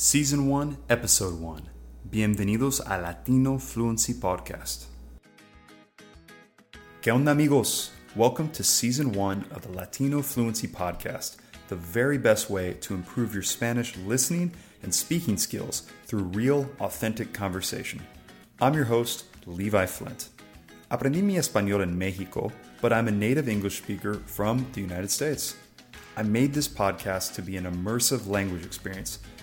Season 1, Episode 1. Bienvenidos a Latino Fluency Podcast. ¿Qué onda, amigos? Welcome to Season 1 of the Latino Fluency Podcast, the very best way to improve your Spanish listening and speaking skills through real, authentic conversation. I'm your host, Levi Flint. Aprendí mi español en Mexico, but I'm a native English speaker from the United States. I made this podcast to be an immersive language experience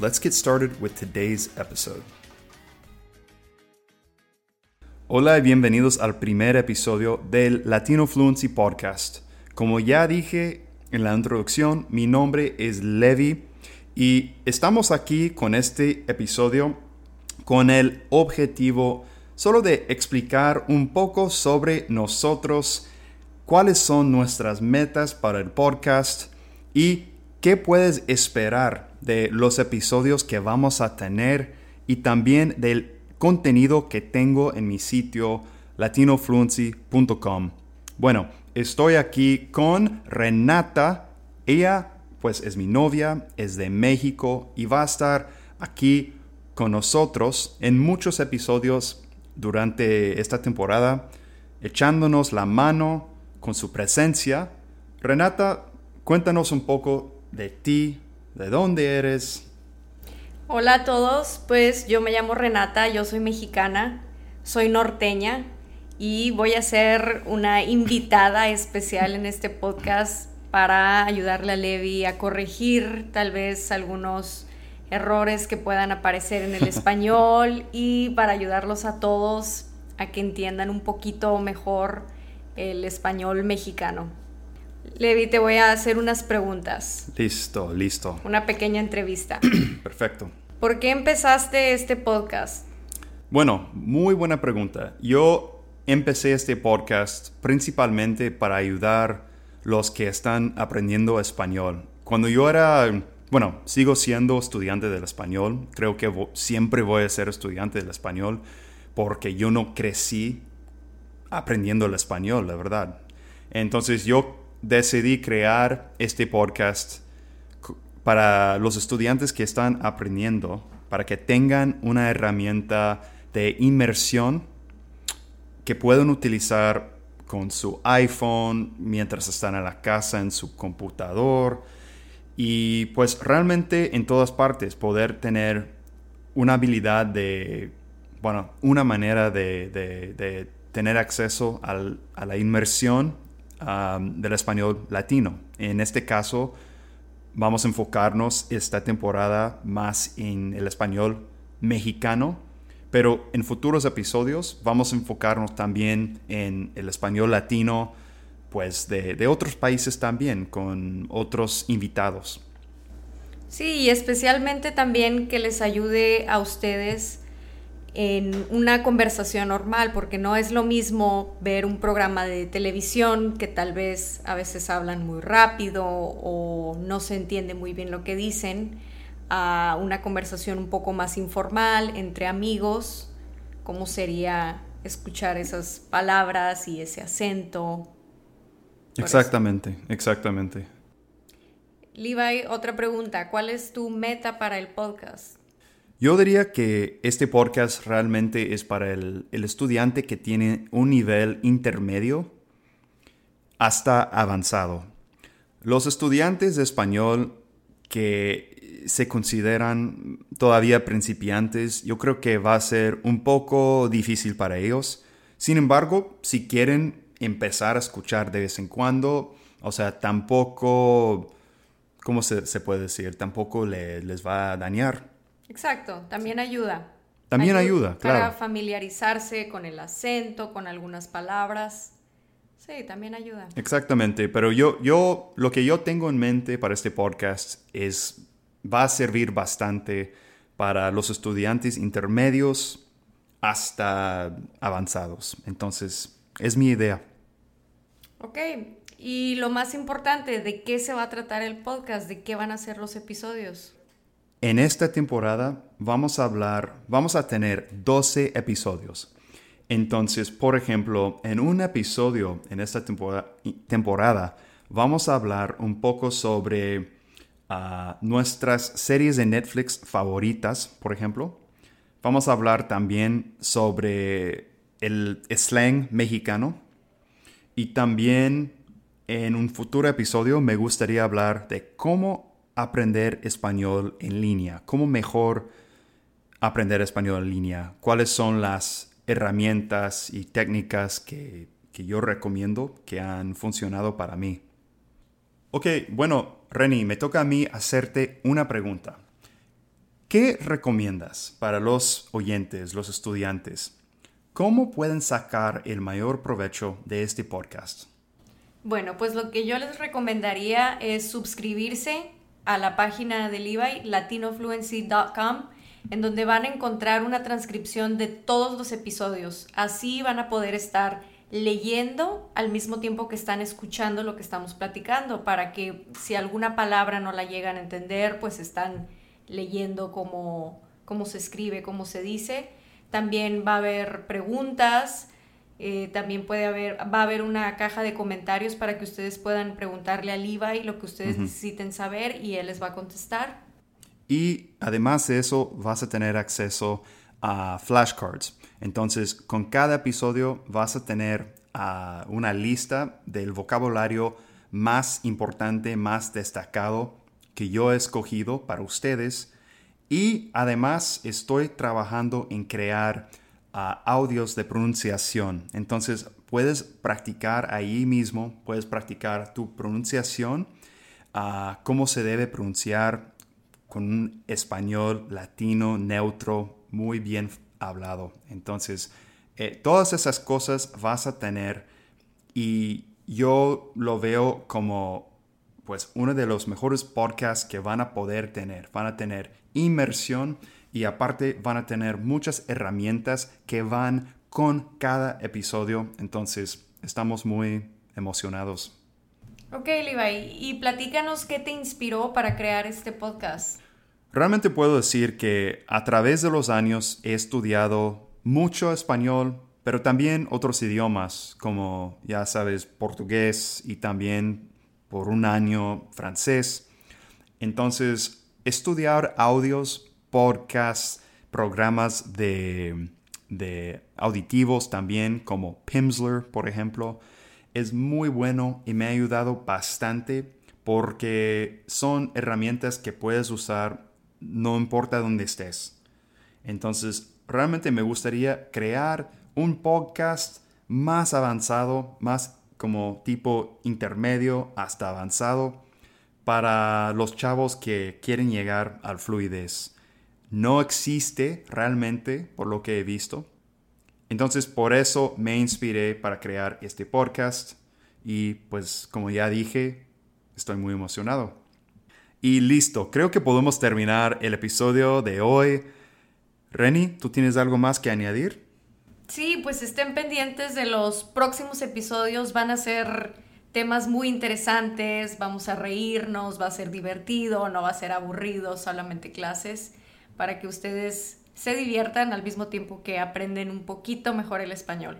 Let's get started with today's episode. Hola y bienvenidos al primer episodio del Latino Fluency Podcast. Como ya dije en la introducción, mi nombre es Levi y estamos aquí con este episodio con el objetivo solo de explicar un poco sobre nosotros, cuáles son nuestras metas para el podcast y qué puedes esperar de los episodios que vamos a tener y también del contenido que tengo en mi sitio latinofluency.com. Bueno, estoy aquí con Renata. Ella pues es mi novia, es de México y va a estar aquí con nosotros en muchos episodios durante esta temporada, echándonos la mano con su presencia. Renata, cuéntanos un poco de ti, ¿De dónde eres? Hola a todos, pues yo me llamo Renata, yo soy mexicana, soy norteña y voy a ser una invitada especial en este podcast para ayudarle a Levi a corregir tal vez algunos errores que puedan aparecer en el español y para ayudarlos a todos a que entiendan un poquito mejor el español mexicano. Levi, te voy a hacer unas preguntas. Listo, listo. Una pequeña entrevista. Perfecto. ¿Por qué empezaste este podcast? Bueno, muy buena pregunta. Yo empecé este podcast principalmente para ayudar los que están aprendiendo español. Cuando yo era, bueno, sigo siendo estudiante del español, creo que siempre voy a ser estudiante del español porque yo no crecí aprendiendo el español, la verdad. Entonces yo decidí crear este podcast para los estudiantes que están aprendiendo, para que tengan una herramienta de inmersión que puedan utilizar con su iPhone mientras están en la casa, en su computador y pues realmente en todas partes poder tener una habilidad de, bueno, una manera de, tener acceso a la inmersión del español latino. En este caso, vamos a enfocarnos esta temporada más en el español mexicano, pero en futuros episodios vamos a enfocarnos también en el español latino, pues de, de otros países también, con otros invitados. Sí, y especialmente también que les ayude a ustedes en una conversación normal, porque no es lo mismo ver un programa de televisión que tal vez a veces hablan muy rápido o no se entiende muy bien lo que dicen, a una conversación un poco más informal entre amigos, cómo sería escuchar esas palabras y ese acento. Exactamente, exactamente. Levi, otra pregunta, ¿cuál es tu meta para el podcast? Yo diría que este podcast realmente es para el, estudiante que tiene un nivel intermedio hasta avanzado. Los estudiantes de español que se consideran todavía principiantes, yo creo que va a ser un poco difícil para ellos. Sin embargo, si quieren empezar a escuchar de vez en cuando, o sea, tampoco, ¿cómo se, puede decir? Tampoco les va a dañar Exacto, también ayuda. También ayuda, claro. Para familiarizarse con el acento, con algunas palabras. Sí, también ayuda. Exactamente, pero yo, yo, lo que yo tengo en mente para este podcast es va a servir bastante para los estudiantes intermedios hasta avanzados. Entonces, es mi idea. Ok, y lo más importante, ¿de qué se va a tratar el podcast? ¿De qué van a ser los episodios? En esta temporada vamos a hablar, vamos a tener 12 episodios. Entonces, por ejemplo, en un episodio en esta temporada, vamos a hablar un poco sobre ah, nuestras series de Netflix favoritas, por ejemplo. Vamos a hablar también sobre el slang mexicano y también en un futuro episodio me gustaría hablar de cómo aprender español en línea? ¿Cómo mejor aprender español en línea? ¿Cuáles son las herramientas y técnicas que, yo recomiendo que han funcionado para mí? Ok, bueno, Reni, me toca a mí hacerte una pregunta. ¿Qué recomiendas para los oyentes, los estudiantes? ¿Cómo pueden sacar el mayor provecho de este podcast? Bueno, pues lo que yo les recomendaría es suscribirse a la página del Levi, latinofluency.com, en donde van a encontrar una transcripción de todos los episodios. Así van a poder estar leyendo al mismo tiempo que están escuchando lo que estamos platicando, para que si alguna palabra no la llegan a entender, pues están leyendo cómo, cómo se escribe, cómo se dice. También va a haber preguntas, eh, también puede haber, va a haber una caja de comentarios para que ustedes puedan preguntarle a Levi lo que ustedes necesiten saber y él les va a contestar. Y además de eso, vas a tener acceso a flashcards. Entonces, con cada episodio vas a tener ah, una lista del vocabulario más importante, más destacado que yo he escogido para ustedes. Y además estoy trabajando en crear audios de pronunciación. Entonces puedes practicar ahí mismo, puedes practicar tu pronunciación, uh, cómo se debe pronunciar con un español latino, neutro, muy bien hablado. Entonces, eh, todas esas cosas vas a tener y yo lo veo como pues uno de los mejores podcasts que van a poder tener. Van a tener inmersión y aparte van a tener muchas herramientas que van con cada episodio. Entonces, estamos muy emocionados. Ok, Levi, y platícanos qué te inspiró para crear este podcast. Realmente puedo decir que a través de los años he estudiado mucho español, pero también otros idiomas, como ya sabes, portugués y también por un año francés. Entonces, estudiar audios podcasts, programas de, auditivos también, como Pimsleur, por ejemplo. Es muy bueno y me ha ayudado bastante porque son herramientas que puedes usar no importa dónde estés. Entonces, realmente me gustaría crear un podcast más avanzado, más como tipo intermedio hasta avanzado para los chavos que quieren llegar al fluidez no existe realmente por lo que he visto. Entonces por eso me inspiré para crear este podcast y pues como ya dije, estoy muy emocionado. Y listo, creo que podemos terminar el episodio de hoy. Reni, ¿tú tienes algo más que añadir? Sí, pues estén pendientes de los próximos episodios, van a ser temas muy interesantes, vamos a reírnos, va a ser divertido, no va a ser aburrido, solamente clases para que ustedes se diviertan al mismo tiempo que aprenden un poquito mejor el español.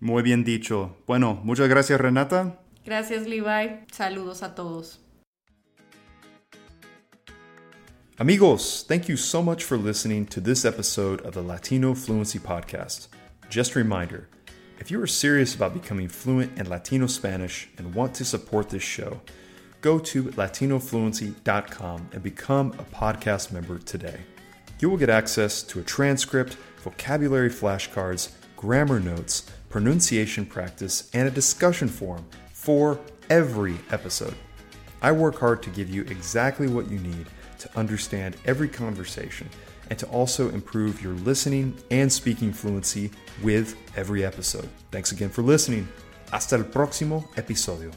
Muy bien dicho. Bueno, muchas gracias Renata. Gracias Levi. Saludos a todos. Amigos, thank you so much for listening to this episode of the Latino Fluency Podcast. Just a reminder if you are serious about becoming fluent in Latino Spanish and want to support this show, go to latinofluency.com and become a podcast member today. You will get access to a transcript, vocabulary flashcards, grammar notes, pronunciation practice, and a discussion forum for every episode. I work hard to give you exactly what you need to understand every conversation and to also improve your listening and speaking fluency with every episode. Thanks again for listening. Hasta el próximo episodio.